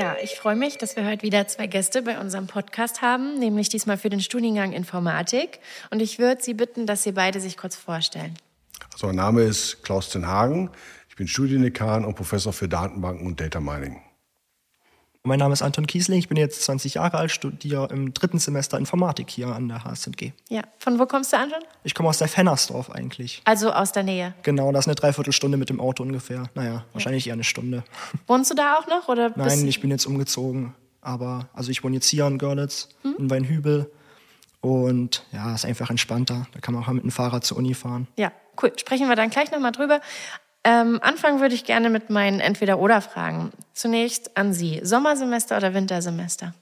Ja, ich freue mich, dass wir heute wieder zwei Gäste bei unserem Podcast haben, nämlich diesmal für den Studiengang Informatik. Und ich würde Sie bitten, dass Sie beide sich kurz vorstellen. Also mein Name ist Klaus Ten Hagen. Ich bin Studiendekan und Professor für Datenbanken und Data Mining. Mein Name ist Anton Kiesling, ich bin jetzt 20 Jahre alt, studiere im dritten Semester Informatik hier an der HSNG. Ja, von wo kommst du, Anton? Ich komme aus der Fennersdorf eigentlich. Also aus der Nähe. Genau, das ist eine Dreiviertelstunde mit dem Auto ungefähr. Naja, wahrscheinlich eher eine Stunde. Wohnst du da auch noch? Oder Nein, ich bin jetzt umgezogen. Aber, also ich wohne jetzt hier in Görlitz, hm? in Weinhübel. Und ja, ist einfach entspannter. Da kann man auch mit dem Fahrrad zur Uni fahren. Ja, cool. Sprechen wir dann gleich nochmal drüber. Ähm, anfangen würde ich gerne mit meinen Entweder-Oder-Fragen. Zunächst an Sie. Sommersemester oder Wintersemester?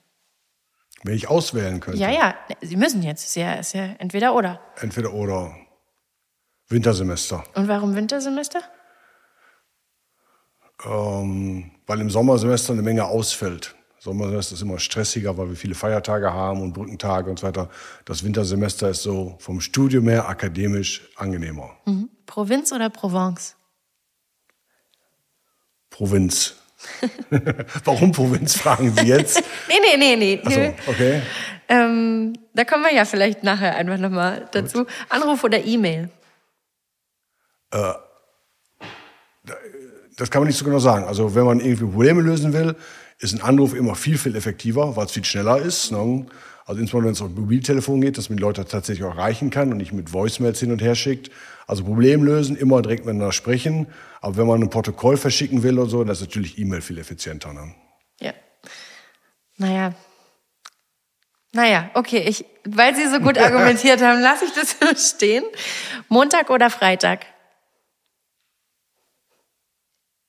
Wenn ich auswählen könnte. Ja, ja, Sie müssen jetzt. Ist ja, ist ja entweder oder. Entweder oder. Wintersemester. Und warum Wintersemester? Ähm, weil im Sommersemester eine Menge ausfällt. Sommersemester ist immer stressiger, weil wir viele Feiertage haben und Brückentage und so weiter. Das Wintersemester ist so vom Studium her akademisch angenehmer. Mhm. Provinz oder Provence? Provinz. Warum Provinz, fragen Sie jetzt? nee, nee, nee, nee. Ach so, okay. Ähm, da kommen wir ja vielleicht nachher einfach nochmal dazu. Gut. Anruf oder E-Mail? Äh, das kann man nicht so genau sagen. Also wenn man irgendwie Probleme lösen will, ist ein Anruf immer viel, viel effektiver, weil es viel schneller ist. Ne? Also insbesondere wenn es auf Mobiltelefon geht, dass man die Leute tatsächlich auch erreichen kann und nicht mit Voicemails hin und her schickt. Also Problem lösen, immer direkt miteinander sprechen. Aber wenn man ein Protokoll verschicken will oder so, dann ist natürlich E-Mail viel effizienter. Ne? Ja. Naja. Naja, okay, ich, weil Sie so gut argumentiert haben, lasse ich das stehen. Montag oder Freitag?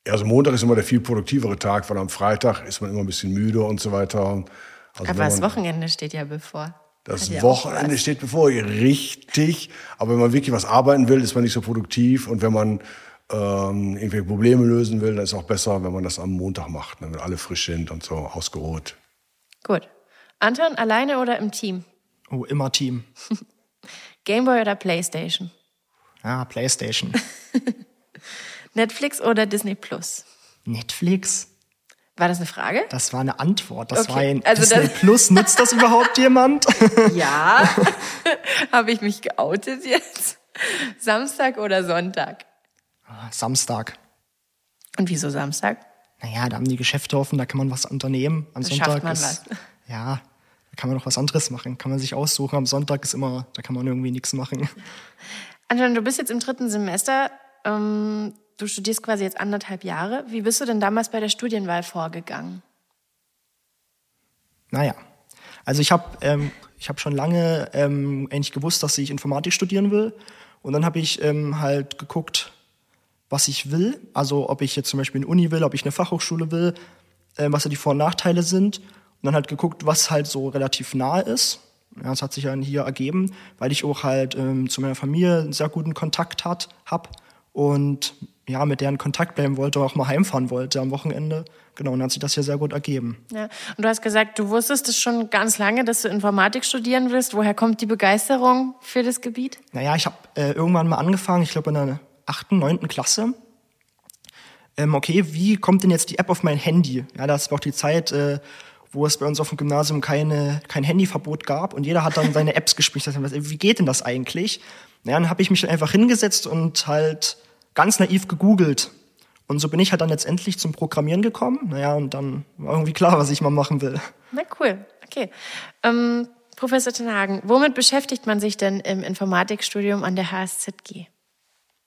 Also Montag ist immer der viel produktivere Tag, weil am Freitag ist man immer ein bisschen müde und so weiter. Also aber das Wochenende steht ja bevor. Das ja Wochenende steht bevor, richtig. Aber wenn man wirklich was arbeiten will, ist man nicht so produktiv. Und wenn man ähm, irgendwelche Probleme lösen will, dann ist es auch besser, wenn man das am Montag macht, ne, wenn alle frisch sind und so ausgeruht. Gut. Anton, alleine oder im Team? Oh, immer Team. Gameboy oder Playstation? Ja, Playstation. Netflix oder Disney Plus? Netflix. War das eine Frage? Das war eine Antwort. Das okay. war ein also Disney Plus. Nutzt das überhaupt jemand? Ja. Habe ich mich geoutet jetzt? Samstag oder Sonntag? Ah, Samstag. Und wieso Samstag? Naja, da haben die Geschäfte offen, da kann man was unternehmen. Am da Sonntag man ist, was. Ja, da kann man noch was anderes machen. Kann man sich aussuchen. Am Sonntag ist immer, da kann man irgendwie nichts machen. Anton, du bist jetzt im dritten Semester. Ähm, Du studierst quasi jetzt anderthalb Jahre. Wie bist du denn damals bei der Studienwahl vorgegangen? Naja, also ich habe ähm, hab schon lange ähm, eigentlich gewusst, dass ich Informatik studieren will. Und dann habe ich ähm, halt geguckt, was ich will. Also ob ich jetzt zum Beispiel eine Uni will, ob ich eine Fachhochschule will, äh, was da die Vor- und Nachteile sind. Und dann halt geguckt, was halt so relativ nahe ist. Ja, das hat sich dann hier ergeben, weil ich auch halt ähm, zu meiner Familie einen sehr guten Kontakt hat, hab und ja, mit deren Kontakt bleiben wollte, auch mal heimfahren wollte am Wochenende. Genau, und dann hat sich das hier sehr gut ergeben. Ja. Und du hast gesagt, du wusstest es schon ganz lange, dass du Informatik studieren willst. Woher kommt die Begeisterung für das Gebiet? Naja, ich habe äh, irgendwann mal angefangen, ich glaube in der achten, neunten Klasse. Ähm, okay, wie kommt denn jetzt die App auf mein Handy? Ja, das war auch die Zeit, äh, wo es bei uns auf dem Gymnasium keine, kein Handyverbot gab und jeder hat dann seine Apps gespielt. Wie geht denn das eigentlich? Naja, dann habe ich mich einfach hingesetzt und halt ganz naiv gegoogelt. Und so bin ich halt dann letztendlich zum Programmieren gekommen. Naja, und dann war irgendwie klar, was ich mal machen will. Na cool, okay. Ähm, Professor Tenhagen, womit beschäftigt man sich denn im Informatikstudium an der HSZG?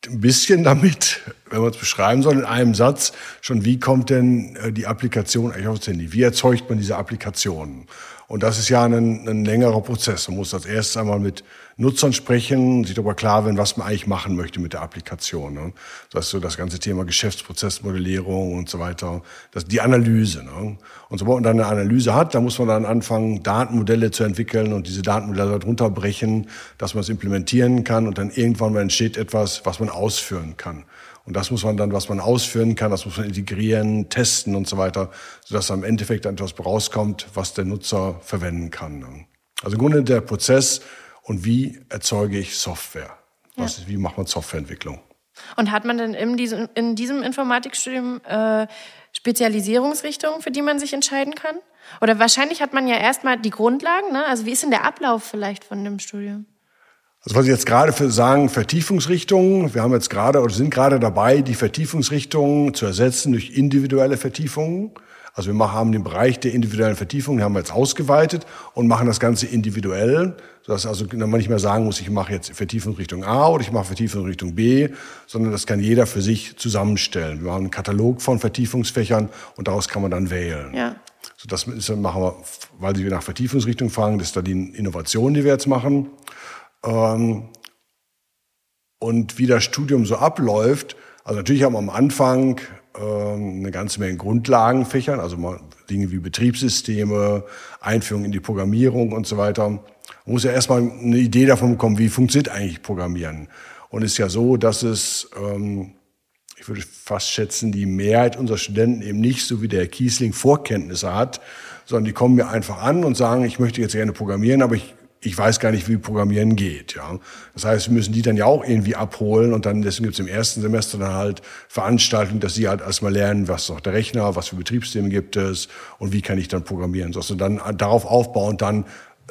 Ein bisschen damit, wenn man es beschreiben soll, in einem Satz, schon wie kommt denn äh, die Applikation eigentlich aufs Handy? Wie erzeugt man diese Applikation? Und das ist ja ein, ein längerer Prozess. Man muss als erstes einmal mit Nutzern sprechen, sich darüber klar werden, was man eigentlich machen möchte mit der Applikation. Ne? Das ist so das ganze Thema Geschäftsprozessmodellierung und so weiter. Das ist die Analyse. Ne? Und sobald man dann eine Analyse hat, dann muss man dann anfangen, Datenmodelle zu entwickeln und diese Datenmodelle darunter brechen, dass man es implementieren kann und dann irgendwann mal entsteht etwas, was man ausführen kann. Und das muss man dann, was man ausführen kann, das muss man integrieren, testen und so weiter, sodass am Endeffekt dann etwas rauskommt, was der Nutzer verwenden kann. Ne? Also im Grunde der Prozess und wie erzeuge ich Software? Was, ja. Wie macht man Softwareentwicklung? Und hat man denn in diesem, in diesem Informatikstudium äh, Spezialisierungsrichtungen, für die man sich entscheiden kann? Oder wahrscheinlich hat man ja erstmal die Grundlagen, ne? Also wie ist denn der Ablauf vielleicht von dem Studium? Also was ich jetzt gerade für sagen, Vertiefungsrichtungen. Wir haben jetzt gerade oder sind gerade dabei, die Vertiefungsrichtungen zu ersetzen durch individuelle Vertiefungen. Also wir haben den Bereich der individuellen Vertiefung, den haben wir jetzt ausgeweitet und machen das Ganze individuell, sodass also man nicht mehr sagen muss, ich mache jetzt Vertiefung Richtung A oder ich mache Vertiefung Richtung B, sondern das kann jeder für sich zusammenstellen. Wir haben einen Katalog von Vertiefungsfächern und daraus kann man dann wählen. Ja. So das machen wir, weil Sie nach Vertiefungsrichtung fragen, das ist da die Innovation, die wir jetzt machen. Ähm, und wie das Studium so abläuft, also natürlich haben wir am Anfang eine ganze Menge Grundlagenfächern, also Dinge wie Betriebssysteme, Einführung in die Programmierung und so weiter. Man muss ja erstmal eine Idee davon bekommen, wie funktioniert eigentlich Programmieren. Und es ist ja so, dass es, ähm, ich würde fast schätzen, die Mehrheit unserer Studenten eben nicht, so wie der Kiesling, Vorkenntnisse hat, sondern die kommen mir einfach an und sagen, ich möchte jetzt gerne programmieren, aber ich ich weiß gar nicht, wie Programmieren geht. Ja, das heißt, wir müssen die dann ja auch irgendwie abholen und dann deswegen gibt es im ersten Semester dann halt Veranstaltungen, dass sie halt erstmal lernen, was ist auch der Rechner, was für Betriebssysteme gibt es und wie kann ich dann programmieren, sodass du dann darauf aufbauen dann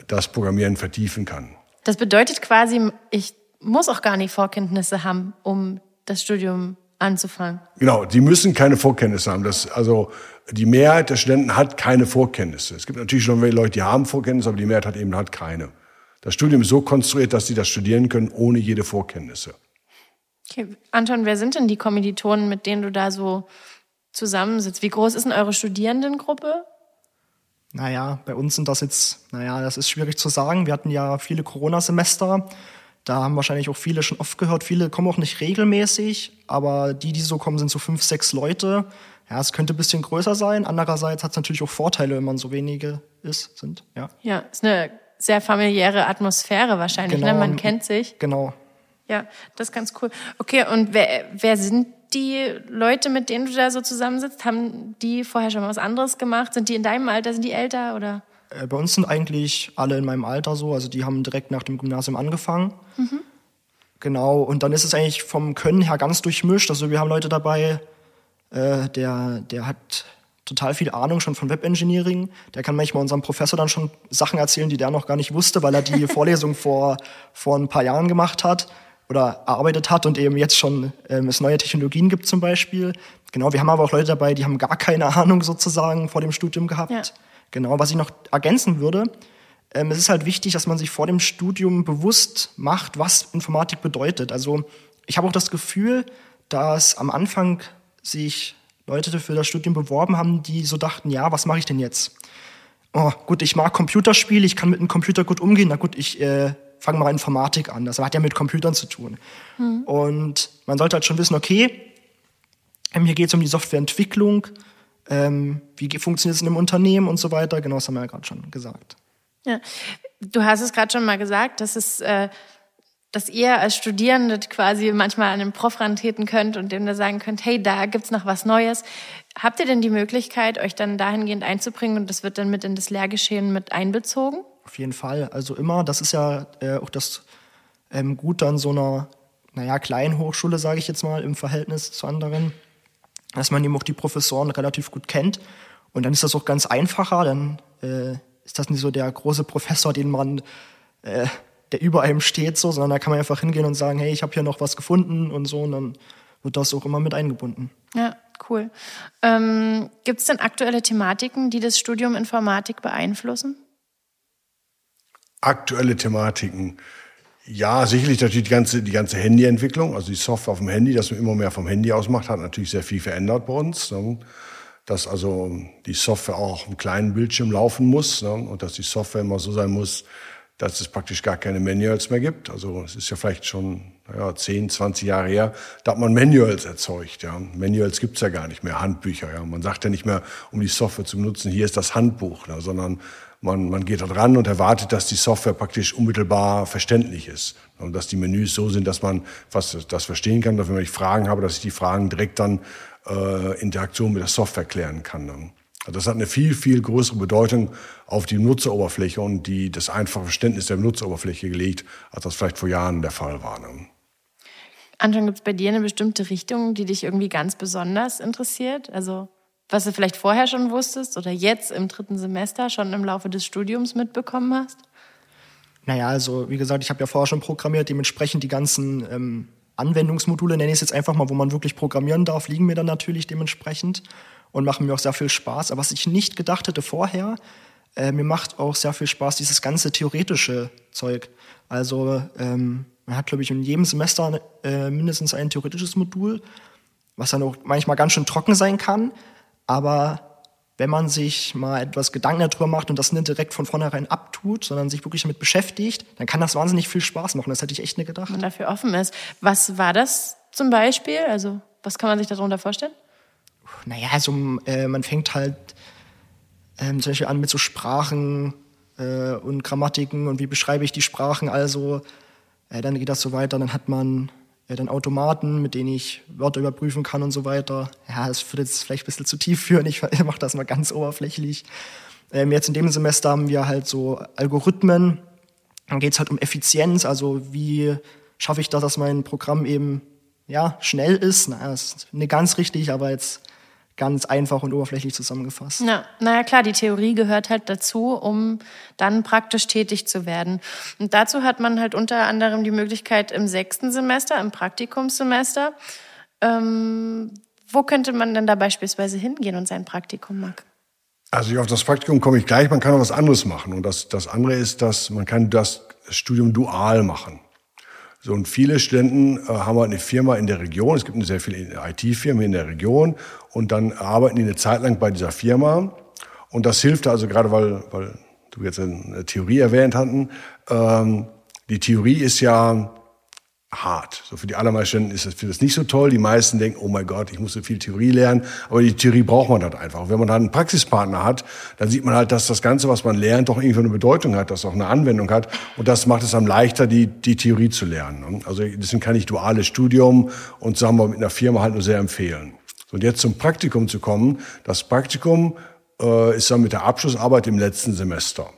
das Programmieren vertiefen kann. Das bedeutet quasi, ich muss auch gar nicht Vorkenntnisse haben, um das Studium anzufangen. Genau, die müssen keine Vorkenntnisse haben. Das, also die Mehrheit der Studenten hat keine Vorkenntnisse. Es gibt natürlich schon Leute, die haben Vorkenntnisse, aber die Mehrheit hat eben hat keine. Das Studium ist so konstruiert, dass sie das studieren können, ohne jede Vorkenntnisse. Okay. Anton, wer sind denn die Kommilitonen, mit denen du da so zusammensitzt? Wie groß ist denn eure Studierendengruppe? Naja, bei uns sind das jetzt, naja, das ist schwierig zu sagen. Wir hatten ja viele Corona-Semester. Da haben wahrscheinlich auch viele schon oft gehört. Viele kommen auch nicht regelmäßig, aber die, die so kommen, sind so fünf, sechs Leute. Ja, es könnte ein bisschen größer sein. Andererseits hat es natürlich auch Vorteile, wenn man so wenige ist, sind. Ja, ja ist eine sehr familiäre Atmosphäre wahrscheinlich, genau, ne? Man kennt sich. Genau. Ja, das ist ganz cool. Okay, und wer, wer sind die Leute, mit denen du da so zusammensitzt? Haben die vorher schon mal was anderes gemacht? Sind die in deinem Alter? Sind die älter oder? Äh, bei uns sind eigentlich alle in meinem Alter so, also die haben direkt nach dem Gymnasium angefangen. Mhm. Genau, und dann ist es eigentlich vom Können her ganz durchmischt. Also wir haben Leute dabei, äh, der, der hat total viel Ahnung schon von Webengineering. Der kann manchmal unserem Professor dann schon Sachen erzählen, die der noch gar nicht wusste, weil er die Vorlesung vor, vor ein paar Jahren gemacht hat oder erarbeitet hat und eben jetzt schon ähm, es neue Technologien gibt zum Beispiel. Genau, wir haben aber auch Leute dabei, die haben gar keine Ahnung sozusagen vor dem Studium gehabt. Ja. Genau, was ich noch ergänzen würde, ähm, es ist halt wichtig, dass man sich vor dem Studium bewusst macht, was Informatik bedeutet. Also ich habe auch das Gefühl, dass am Anfang sich Leute für das Studium beworben haben, die so dachten, ja, was mache ich denn jetzt? Oh, gut, ich mag Computerspiele, ich kann mit einem Computer gut umgehen. Na gut, ich äh, fange mal Informatik an. Das hat ja mit Computern zu tun. Mhm. Und man sollte halt schon wissen, okay, ähm, hier geht es um die Softwareentwicklung, ähm, wie funktioniert es in einem Unternehmen und so weiter. Genau, das haben wir ja gerade schon gesagt. Ja, du hast es gerade schon mal gesagt, dass es äh, dass ihr als Studierende quasi manchmal an den Prof rantreten könnt und dem da sagen könnt, hey, da gibt's noch was Neues. Habt ihr denn die Möglichkeit, euch dann dahingehend einzubringen und das wird dann mit in das Lehrgeschehen mit einbezogen? Auf jeden Fall. Also immer, das ist ja äh, auch das ähm, Gute an so einer, naja, kleinen Hochschule, sage ich jetzt mal, im Verhältnis zu anderen, dass man eben auch die Professoren relativ gut kennt. Und dann ist das auch ganz einfacher, dann äh, ist das nicht so der große Professor, den man äh, der über einem steht, so, sondern da kann man einfach hingehen und sagen, hey, ich habe hier noch was gefunden und so, und dann wird das auch immer mit eingebunden. Ja, cool. Ähm, Gibt es denn aktuelle Thematiken, die das Studium Informatik beeinflussen? Aktuelle Thematiken. Ja, sicherlich natürlich die ganze, die ganze Handyentwicklung, also die Software auf dem Handy, dass man immer mehr vom Handy aus macht, hat natürlich sehr viel verändert bei uns. Ne? dass also die Software auch auf einem kleinen Bildschirm laufen muss ne? und dass die Software immer so sein muss, dass es praktisch gar keine Manuals mehr gibt. Also es ist ja vielleicht schon ja, 10, 20 Jahre her, da hat man Manuals erzeugt. Ja. Manuals gibt's ja gar nicht mehr, Handbücher. Ja. Man sagt ja nicht mehr, um die Software zu benutzen, hier ist das Handbuch, ne, sondern man, man geht da dran und erwartet, dass die Software praktisch unmittelbar verständlich ist. Und dass die Menüs so sind, dass man fast das verstehen kann, dass wenn ich Fragen habe, dass ich die Fragen direkt dann äh, Interaktion mit der Software klären kann. Ne. Also das hat eine viel, viel größere Bedeutung auf die Nutzeroberfläche und die, das einfache Verständnis der Nutzeroberfläche gelegt, als das vielleicht vor Jahren der Fall war. Ne. Anton, gibt es bei dir eine bestimmte Richtung, die dich irgendwie ganz besonders interessiert? Also was du vielleicht vorher schon wusstest oder jetzt im dritten Semester schon im Laufe des Studiums mitbekommen hast? Naja, also wie gesagt, ich habe ja vorher schon programmiert, dementsprechend die ganzen ähm, Anwendungsmodule, nenne ich es jetzt einfach mal, wo man wirklich programmieren darf, liegen mir dann natürlich dementsprechend und machen mir auch sehr viel Spaß. Aber was ich nicht gedacht hätte vorher, äh, mir macht auch sehr viel Spaß dieses ganze theoretische Zeug. Also ähm, man hat, glaube ich, in jedem Semester äh, mindestens ein theoretisches Modul, was dann auch manchmal ganz schön trocken sein kann. Aber wenn man sich mal etwas Gedanken darüber macht und das nicht direkt von vornherein abtut, sondern sich wirklich damit beschäftigt, dann kann das wahnsinnig viel Spaß machen. Das hätte ich echt nicht gedacht. Wenn man dafür offen ist. Was war das zum Beispiel? Also, was kann man sich darunter vorstellen? Naja, also äh, man fängt halt ähm, zum Beispiel an mit so Sprachen äh, und Grammatiken und wie beschreibe ich die Sprachen. Also äh, dann geht das so weiter, dann hat man äh, dann Automaten, mit denen ich Wörter überprüfen kann und so weiter. Ja, das würde jetzt vielleicht ein bisschen zu tief führen, ich mache das mal ganz oberflächlich. Ähm, jetzt in dem Semester haben wir halt so Algorithmen, dann geht es halt um Effizienz, also wie schaffe ich das, dass mein Programm eben ja, schnell ist. Na, das ist nicht ganz richtig, aber jetzt ganz einfach und oberflächlich zusammengefasst. Ja, naja klar, die Theorie gehört halt dazu, um dann praktisch tätig zu werden. Und dazu hat man halt unter anderem die Möglichkeit im sechsten Semester, im Praktikumssemester. Ähm, wo könnte man denn da beispielsweise hingehen und sein Praktikum machen? Also auf das Praktikum komme ich gleich. Man kann auch was anderes machen. Und das, das andere ist, dass man kann das Studium dual machen. So, und viele Studenten äh, haben halt eine Firma in der Region. Es gibt sehr viele IT-Firmen in der Region. Und dann arbeiten die eine Zeit lang bei dieser Firma. Und das hilft also gerade, weil, weil du jetzt eine Theorie erwähnt hatten. Ähm, die Theorie ist ja hart. So für die allermeisten ist das, für das nicht so toll. Die meisten denken, oh mein Gott, ich muss so viel Theorie lernen. Aber die Theorie braucht man halt einfach. wenn man dann einen Praxispartner hat, dann sieht man halt, dass das Ganze, was man lernt, doch irgendwie eine Bedeutung hat, dass auch eine Anwendung hat. Und das macht es dann leichter, die, die Theorie zu lernen. Also deswegen kann ich duales Studium und sagen wir mit einer Firma halt nur sehr empfehlen. Und jetzt zum Praktikum zu kommen. Das Praktikum äh, ist dann mit der Abschlussarbeit im letzten Semester.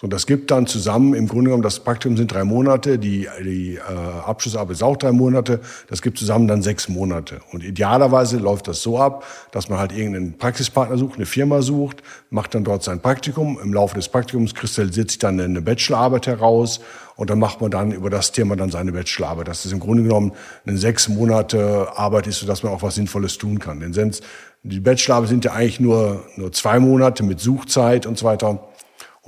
So, das gibt dann zusammen, im Grunde genommen, das Praktikum sind drei Monate, die, die äh, Abschlussarbeit ist auch drei Monate, das gibt zusammen dann sechs Monate. Und idealerweise läuft das so ab, dass man halt irgendeinen Praxispartner sucht, eine Firma sucht, macht dann dort sein Praktikum. Im Laufe des Praktikums kristallisiert sich dann eine Bachelorarbeit heraus und dann macht man dann über das Thema dann seine Bachelorarbeit. Das ist im Grunde genommen eine sechs Monate Arbeit ist, sodass man auch was Sinnvolles tun kann. Denn die Bachelorarbeit sind ja eigentlich nur, nur zwei Monate mit Suchzeit und so weiter.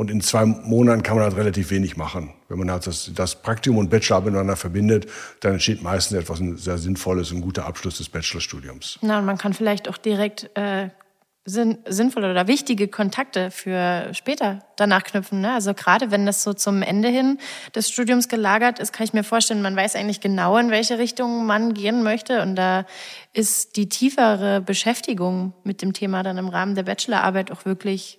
Und in zwei Monaten kann man halt relativ wenig machen. Wenn man halt das, das Praktikum und Bachelor miteinander verbindet, dann entsteht meistens etwas sehr Sinnvolles, ein guter Abschluss des Bachelorstudiums. Na, und man kann vielleicht auch direkt äh, sinn, sinnvolle oder wichtige Kontakte für später danach knüpfen. Ne? Also gerade wenn das so zum Ende hin des Studiums gelagert ist, kann ich mir vorstellen, man weiß eigentlich genau, in welche Richtung man gehen möchte. Und da ist die tiefere Beschäftigung mit dem Thema dann im Rahmen der Bachelorarbeit auch wirklich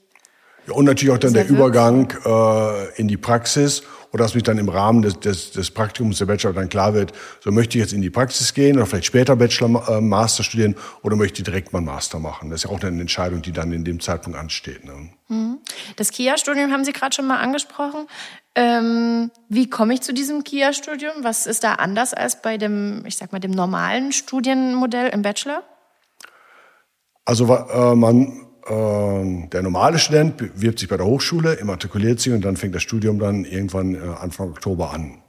ja, und natürlich auch dann der Übergang äh, in die Praxis oder dass mich dann im Rahmen des, des, des Praktikums der Bachelor dann klar wird, so möchte ich jetzt in die Praxis gehen oder vielleicht später Bachelor, äh, Master studieren oder möchte ich direkt mal Master machen. Das ist ja auch eine Entscheidung, die dann in dem Zeitpunkt ansteht. Ne? Mhm. Das KIA-Studium haben Sie gerade schon mal angesprochen. Ähm, wie komme ich zu diesem KIA-Studium? Was ist da anders als bei dem, ich sag mal, dem normalen Studienmodell im Bachelor? Also äh, man der normale Student bewirbt sich bei der Hochschule, immatrikuliert sich und dann fängt das Studium dann irgendwann äh, Anfang Oktober an.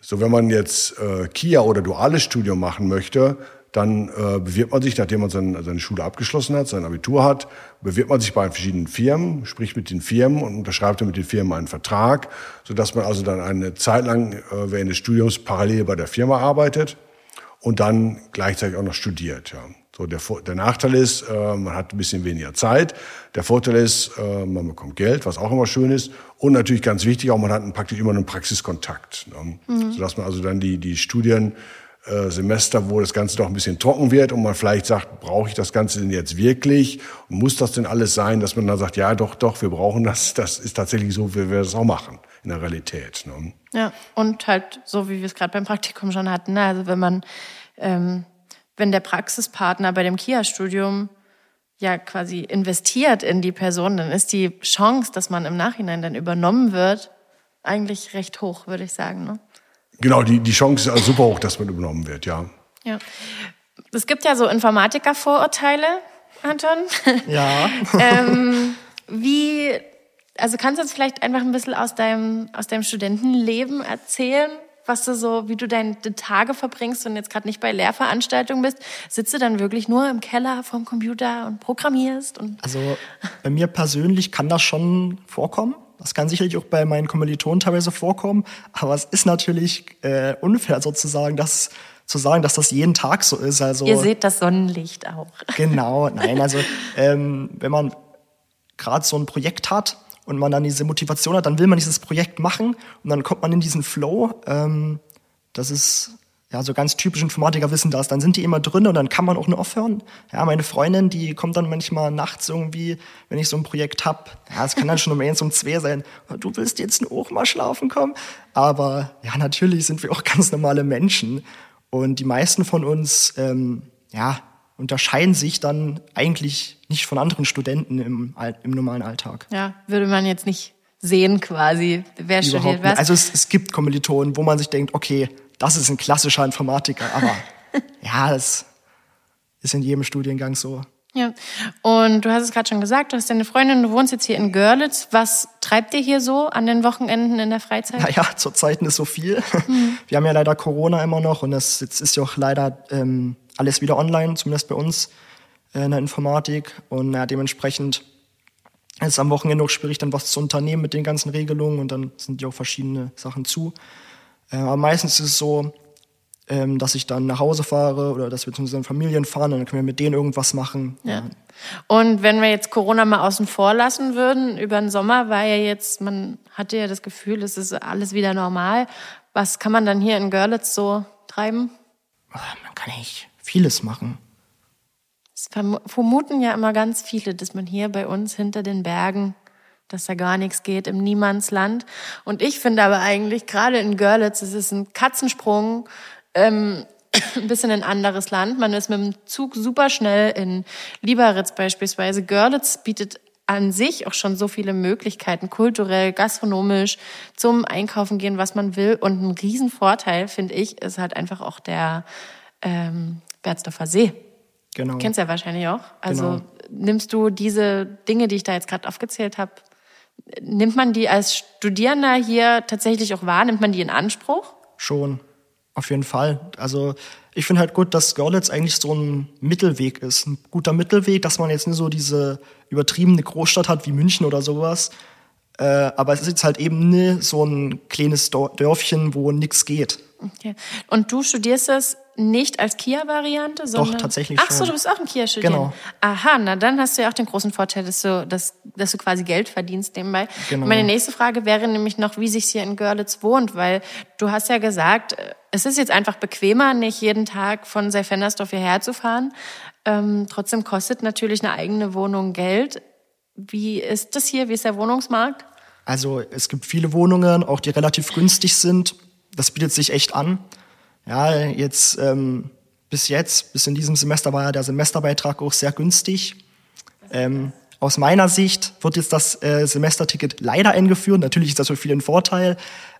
So, wenn man jetzt äh, KIA oder duales Studium machen möchte, dann äh, bewirbt man sich, nachdem man sein, seine Schule abgeschlossen hat, sein Abitur hat, bewirbt man sich bei verschiedenen Firmen, spricht mit den Firmen und unterschreibt dann mit den Firmen einen Vertrag, sodass man also dann eine Zeit lang äh, während des Studiums parallel bei der Firma arbeitet und dann gleichzeitig auch noch studiert. Ja. So, der, der Nachteil ist, äh, man hat ein bisschen weniger Zeit. Der Vorteil ist, äh, man bekommt Geld, was auch immer schön ist. Und natürlich ganz wichtig, auch man hat praktisch immer einen Praxiskontakt. Ne? Mhm. Sodass man also dann die, die Studiensemester, wo das Ganze doch ein bisschen trocken wird und man vielleicht sagt, brauche ich das Ganze denn jetzt wirklich? Und muss das denn alles sein, dass man dann sagt, ja, doch, doch, wir brauchen das. Das ist tatsächlich so, wie wir das auch machen in der Realität. Ne? Ja, und halt so, wie wir es gerade beim Praktikum schon hatten. Ne? Also wenn man... Ähm wenn der Praxispartner bei dem Kia-Studium ja quasi investiert in die Person, dann ist die Chance, dass man im Nachhinein dann übernommen wird, eigentlich recht hoch, würde ich sagen. Ne? Genau, die, die Chance ist also super hoch, dass man übernommen wird, ja. Ja. Es gibt ja so Informatiker-Vorurteile, Anton. Ja. ähm, wie, also kannst du uns vielleicht einfach ein bisschen aus deinem, aus deinem Studentenleben erzählen? Was du so, wie du deine Tage verbringst und jetzt gerade nicht bei Lehrveranstaltungen bist, sitzt du dann wirklich nur im Keller vom Computer und programmierst? Und also bei mir persönlich kann das schon vorkommen. Das kann sicherlich auch bei meinen Kommilitonen teilweise vorkommen, aber es ist natürlich äh, unfair sozusagen, dass zu sagen, dass das jeden Tag so ist. Also ihr seht das Sonnenlicht auch. Genau, nein, also ähm, wenn man gerade so ein Projekt hat, und man dann diese Motivation hat, dann will man dieses Projekt machen und dann kommt man in diesen Flow. Ähm, das ist ja so ganz typisch Informatiker wissen das. Dann sind die immer drin und dann kann man auch nur aufhören. Ja, meine Freundin, die kommt dann manchmal nachts irgendwie, wenn ich so ein Projekt hab. Ja, es kann dann schon um eins um zwei sein. Du willst jetzt auch mal schlafen kommen. Aber ja, natürlich sind wir auch ganz normale Menschen und die meisten von uns, ähm, ja, unterscheiden sich dann eigentlich nicht von anderen Studenten im, im normalen Alltag. Ja, würde man jetzt nicht sehen quasi, wer Überhaupt studiert was. Nicht. Also es, es gibt Kommilitonen, wo man sich denkt, okay, das ist ein klassischer Informatiker, aber ja, das ist in jedem Studiengang so. Ja, und du hast es gerade schon gesagt, du hast deine Freundin, du wohnst jetzt hier in Görlitz. Was treibt ihr hier so an den Wochenenden in der Freizeit? Naja, zurzeit nicht so viel. Mhm. Wir haben ja leider Corona immer noch und das, jetzt ist ja auch leider ähm, alles wieder online, zumindest bei uns äh, in der Informatik. Und ja, dementsprechend ist am Wochenende auch schwierig, dann was zu unternehmen mit den ganzen Regelungen und dann sind ja auch verschiedene Sachen zu. Äh, aber meistens ist es so, ähm, dass ich dann nach Hause fahre oder dass wir zu unseren Familien fahren und dann können wir mit denen irgendwas machen. Ja. Und wenn wir jetzt Corona mal außen vor lassen würden, über den Sommer war ja jetzt, man hatte ja das Gefühl, es ist alles wieder normal. Was kann man dann hier in Görlitz so treiben? Man kann echt vieles machen. Es vermuten ja immer ganz viele, dass man hier bei uns hinter den Bergen, dass da gar nichts geht im Niemandsland. Und ich finde aber eigentlich, gerade in Görlitz, es ist ein Katzensprung, ähm, ein bisschen ein anderes Land. Man ist mit dem Zug super schnell in Lieberitz beispielsweise. Görlitz bietet an sich auch schon so viele Möglichkeiten, kulturell, gastronomisch, zum Einkaufen gehen, was man will. Und ein Riesenvorteil, finde ich, ist halt einfach auch der ähm, Berzdorfer See. Genau. Kennst du ja wahrscheinlich auch. Also genau. nimmst du diese Dinge, die ich da jetzt gerade aufgezählt habe, nimmt man die als Studierender hier tatsächlich auch wahr? Nimmt man die in Anspruch? Schon, auf jeden Fall. Also ich finde halt gut, dass Görlitz eigentlich so ein Mittelweg ist. Ein guter Mittelweg, dass man jetzt nicht so diese übertriebene Großstadt hat wie München oder sowas. Äh, aber es ist jetzt halt eben nicht so ein kleines Dörfchen, wo nichts geht. Okay. Und du studierst es nicht als Kia-Variante, sondern. Doch, tatsächlich Ach so, du bist auch ein Kia-Student. Genau. Aha, na dann hast du ja auch den großen Vorteil, dass du, dass, dass du quasi Geld verdienst nebenbei. Genau. Meine nächste Frage wäre nämlich noch, wie sich hier in Görlitz wohnt, weil du hast ja gesagt, es ist jetzt einfach bequemer, nicht jeden Tag von Seifendersdorf hierher zu fahren. Ähm, trotzdem kostet natürlich eine eigene Wohnung Geld. Wie ist das hier? Wie ist der Wohnungsmarkt? Also es gibt viele Wohnungen, auch die relativ günstig sind. Das bietet sich echt an. Ja, jetzt ähm, bis jetzt, bis in diesem Semester war ja der Semesterbeitrag auch sehr günstig. Ähm, aus meiner Sicht wird jetzt das äh, Semesterticket leider eingeführt. Natürlich ist das für viele ein Vorteil.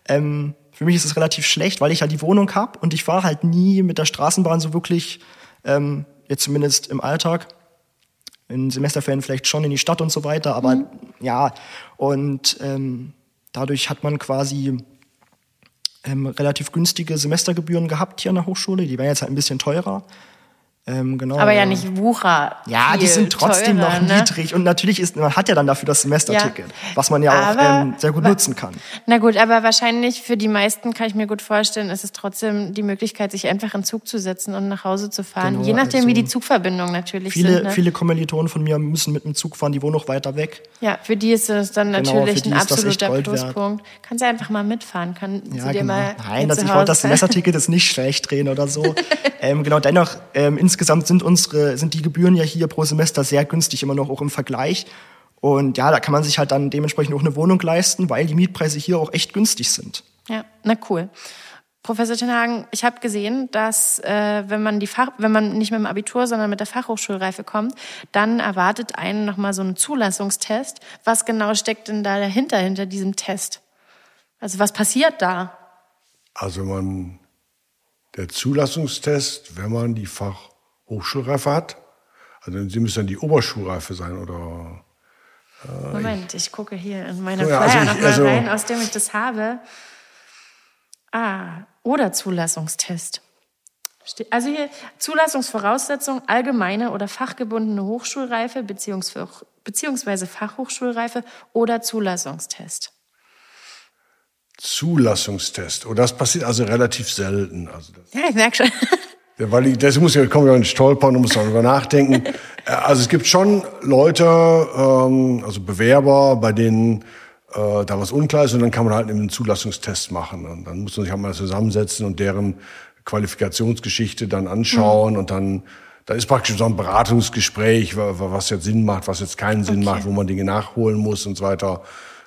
Ähm, für mich ist es relativ schlecht, weil ich halt die Wohnung habe und ich fahre halt nie mit der Straßenbahn so wirklich, ähm, jetzt zumindest im Alltag. In Semesterferien vielleicht schon in die Stadt und so weiter, aber mhm. ja, und ähm, dadurch hat man quasi ähm, relativ günstige Semestergebühren gehabt hier an der Hochschule. Die wären jetzt halt ein bisschen teurer. Ähm, genau. Aber ja nicht Wucher. Ja, die sind trotzdem teurer, noch ne? niedrig und natürlich ist, man hat ja dann dafür das Semesterticket, Ja. was man ja auch Aber ähm, sehr gut nutzen kann. Na gut, aber wahrscheinlich für die meisten kann ich mir gut vorstellen, ist es trotzdem die Möglichkeit, sich einfach in den Zug zu setzen und nach Hause zu fahren. Genau, Je nachdem, also wie die Zugverbindungen natürlich Viele, sind. Ne? viele Kommilitonen von mir müssen mit dem Zug fahren, die wohnen noch weiter weg. Ja, für die ist es dann Genau, natürlich ein das absoluter. Pluspunkt. Kannst ja einfach mal mitfahren. Kann Ja, sie dir genau. mal Nein, hier also ich wollte das Semesterticket jetzt nicht schlecht drehen oder so. ähm, genau, dennoch, ähm, insgesamt sind unsere, sind die Gebühren ja hier pro Semester sehr günstig, immer noch auch im Vergleich. Und ja, da kann man sich halt dann dementsprechend auch eine Wohnung leisten, weil die Mietpreise hier auch echt günstig sind. Ja, na cool. Professor Tenhagen, ich habe gesehen, dass äh, wenn man die Fach, wenn man nicht mit dem Abitur, sondern mit der Fachhochschulreife kommt, dann erwartet einen noch mal so ein Zulassungstest. Was genau steckt denn da dahinter hinter diesem Test? Also was passiert da? Also man, der Zulassungstest, wenn man die Fachhochschulreife hat, also sie müsste dann die Oberschulreife sein oder Moment, ich gucke hier in meine Flyer also ich- noch mal also- rein, aus dem ich das habe. Ah, oder Zulassungstest. Ste- Also hier Zulassungsvoraussetzung, allgemeine oder fachgebundene Hochschulreife beziehungsweise, Fachhochschulreife oder Zulassungstest. Zulassungstest. Und das passiert also relativ selten. Also das, Ja, ich merke schon. Ja, weil ich, das muss ja, kommen wir in Stolpern und muss darüber nachdenken. Äh, Also es gibt schon Leute, ähm, also Bewerber, bei denen äh, da was unklar ist und dann kann man halt einen Zulassungstest machen. Und dann muss man sich halt mal zusammensetzen und deren Qualifikationsgeschichte dann anschauen und dann da ist praktisch so ein Beratungsgespräch, wa- wa- was jetzt Sinn macht, was jetzt keinen Sinn Okay. macht, wo man Dinge nachholen muss und so weiter.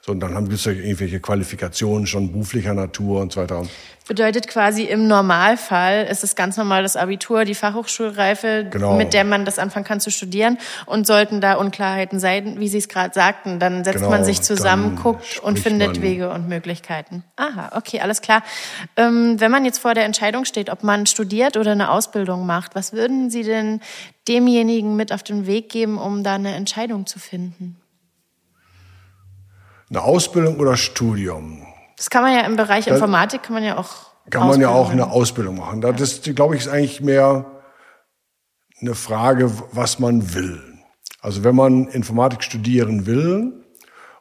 So, und dann haben wir irgendwelche Qualifikationen schon beruflicher Natur und so weiter. Bedeutet quasi im Normalfall ist es ganz normal das Abitur, die Fachhochschulreife, Genau. mit der man das anfangen kann zu studieren. Und sollten da Unklarheiten sein, wie Sie es gerade sagten, dann setzt Genau, man sich zusammen, guckt und findet. Wege und Möglichkeiten. Aha, okay, alles klar. Ähm, wenn man jetzt vor der Entscheidung steht, ob man studiert oder eine Ausbildung macht, was würden Sie denn demjenigen mit auf den Weg geben, um da eine Entscheidung zu finden? Eine Ausbildung oder Studium? Das kann man ja im Bereich Informatik, kann man ja auch Kann man ja auch eine Ausbildung machen. Das ist, glaube ich, ist eigentlich mehr eine Frage, was man will. Also wenn man Informatik studieren will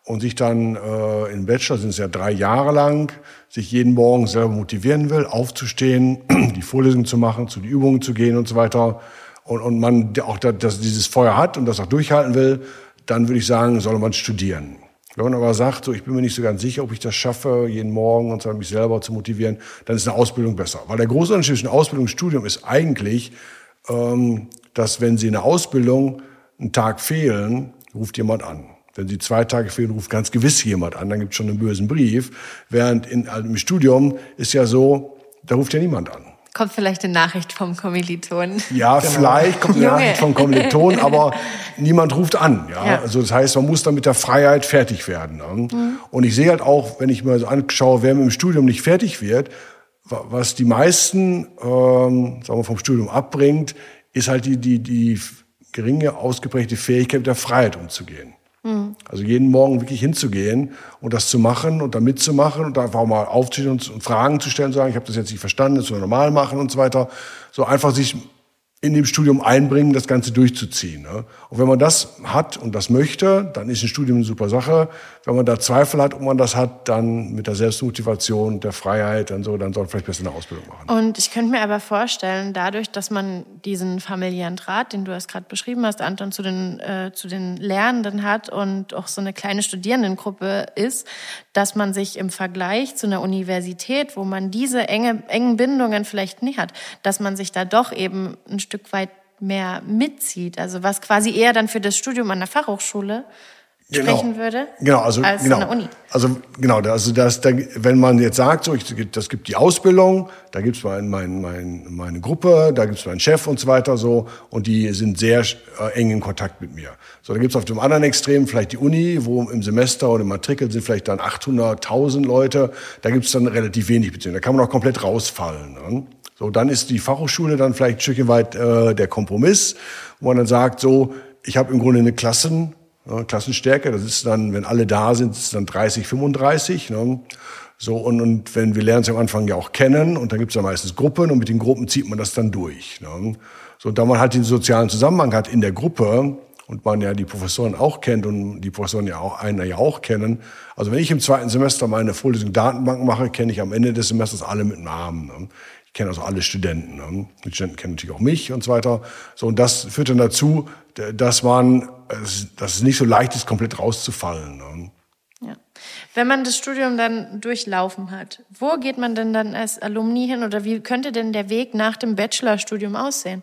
und sich dann äh, im Bachelor sind es ja drei Jahre lang, sich jeden Morgen selber motivieren will, aufzustehen, die Vorlesungen zu machen, zu den Übungen zu gehen und so weiter, und, und man auch da, dass dieses Feuer hat und das auch durchhalten will, dann würde ich sagen, soll man studieren. Wenn man aber sagt, so, ich bin mir nicht so ganz sicher, ob ich das schaffe, jeden Morgen und so mich selber zu motivieren, dann ist eine Ausbildung besser. Weil der große Unterschied zwischen Ausbildung und Studium ist eigentlich, ähm, dass wenn Sie in der Ausbildung einen Tag fehlen, ruft jemand an. Wenn Sie zwei Tage fehlen, ruft ganz gewiss jemand an, dann gibt es schon einen bösen Brief. Während in, also im Studium ist ja so, da ruft ja niemand an. Kommt vielleicht eine Nachricht vom Kommilitonen. Ja, vielleicht kommt eine Junge. Nachricht vom Kommiliton, aber niemand ruft an. Ja? Ja. Also das heißt, man muss dann mit der Freiheit fertig werden. Ne? Und ich sehe halt auch, wenn ich mir so anschaue, wer mit dem Studium nicht fertig wird, wa- was die meisten ähm, sagen wir, vom Studium abbringt, ist halt die, die, die geringe, ausgeprägte Fähigkeit, mit der Freiheit umzugehen. Also jeden Morgen wirklich hinzugehen und das zu machen und da mitzumachen und da einfach mal aufzustehen und, und Fragen zu stellen, zu sagen, ich habe das jetzt nicht verstanden, das soll normal machen und so weiter. So einfach sich in dem Studium einbringen, das Ganze durchzuziehen. Ne? Und wenn man das hat und das möchte, dann ist ein Studium eine super Sache. Wenn man da Zweifel hat, ob man das hat, dann mit der Selbstmotivation, der Freiheit, dann so, dann soll man vielleicht besser eine Ausbildung machen. Und ich könnte mir aber vorstellen, dadurch, dass man diesen familiären Draht, den du erst gerade beschrieben hast, Anton, zu den, äh, zu den Lernenden hat und auch so eine kleine Studierendengruppe ist, dass man sich im Vergleich zu einer Universität, wo man diese enge, engen Bindungen vielleicht nicht hat, dass man sich da doch eben ein Stück weit mehr mitzieht. Also was quasi eher dann für das Studium an der Fachhochschule sprechen würde, Genau, also als genau. an der Uni. Also genau, also das, da, wenn man jetzt sagt, so, ich, das gibt die Ausbildung, da gibt's mein, mein, mein, meine Gruppe, da gibt's meinen Chef und so weiter so, und die sind sehr äh, eng in Kontakt mit mir. So, da gibt's auf dem anderen Extrem vielleicht die Uni, wo im Semester oder im Matrikel sind vielleicht dann 800.000 Leute, da gibt's dann relativ wenig Beziehungen, da kann man auch komplett rausfallen. Ne? So, dann ist die Fachhochschule dann vielleicht ein Stückchen weit äh, der Kompromiss, wo man dann sagt, so, ich habe im Grunde eine Klassen, ja, Klassenstärke, das ist dann, wenn alle da sind, ist es dann 30, 35. Ne? So, und, und wenn wir lernen sie am Anfang ja auch kennen und dann gibt es ja meistens Gruppen und mit den Gruppen zieht man das dann durch. Ne? So, da man halt den sozialen Zusammenhang hat in der Gruppe und man ja die Professoren auch kennt und die Professoren ja auch einer ja auch kennen. Also wenn ich im zweiten Semester meine Vorlesung Datenbank mache, kenne ich am Ende des Semesters alle mit Namen. Ne? Ich kenne also alle Studenten. Ne? Die Studenten kennen natürlich auch mich und so weiter. So, und das führt dann dazu, dass man, dass es nicht so leicht ist, komplett rauszufallen. Ne? Ja. Wenn man das Studium dann durchlaufen hat, wo geht man denn dann als Alumni hin oder wie könnte denn der Weg nach dem Bachelorstudium aussehen?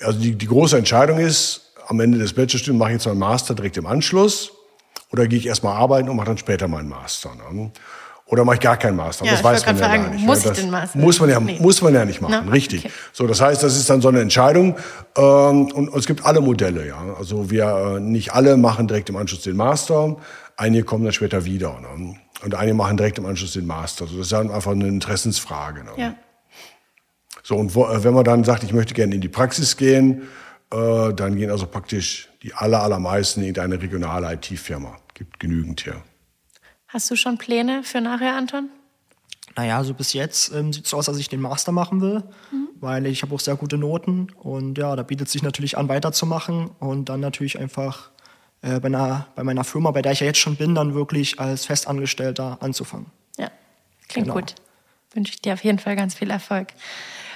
Also die, die große Entscheidung ist, am Ende des Bachelorstudiums mache ich jetzt meinen Master direkt im Anschluss oder gehe ich erstmal arbeiten und mache dann später meinen Master. Ne? Oder mache ich gar keinen Master? Ja, das weiß man ja fragen, gar nicht. Muss ja, ich den Master? Muss man ja, nee. muss man ja nicht machen, No? richtig. Okay. So, das heißt, das ist dann so eine Entscheidung. Ähm, und, und es gibt alle Modelle, ja. Also wir äh, nicht alle machen direkt im Anschluss den Master. Einige kommen dann später wieder. Ne? Und einige machen direkt im Anschluss den Master. Also das ist dann einfach eine Interessensfrage. Ne? Ja. So, und wo, äh, wenn man dann sagt, ich möchte gerne in die Praxis gehen, äh, dann gehen also praktisch die aller, allermeisten in eine regionale IT-Firma. Gibt genügend hier. Hast du schon Pläne für nachher, Anton? Naja, so bis jetzt ähm, sieht es so aus, dass ich den Master machen will, weil ich habe auch sehr gute Noten und ja, da bietet sich natürlich an, weiterzumachen und dann natürlich einfach äh, bei, einer, bei meiner Firma, bei der ich ja jetzt schon bin, dann wirklich als Festangestellter anzufangen. Ja, klingt Genau. gut. Wünsche ich dir auf jeden Fall ganz viel Erfolg.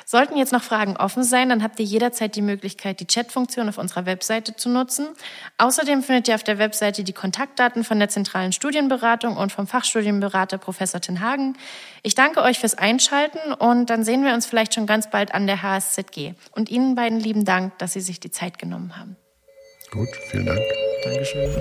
Sollten jetzt noch Fragen offen sein, dann habt ihr jederzeit die Möglichkeit, die Chatfunktion auf unserer Webseite zu nutzen. Außerdem findet ihr auf der Webseite die Kontaktdaten von der zentralen Studienberatung und vom Fachstudienberater Professor Tenhagen. Ich danke euch fürs Einschalten und dann sehen wir uns vielleicht schon ganz bald an der HSZG. Und Ihnen beiden lieben Dank, dass Sie sich die Zeit genommen haben. Gut, vielen Dank. Dankeschön.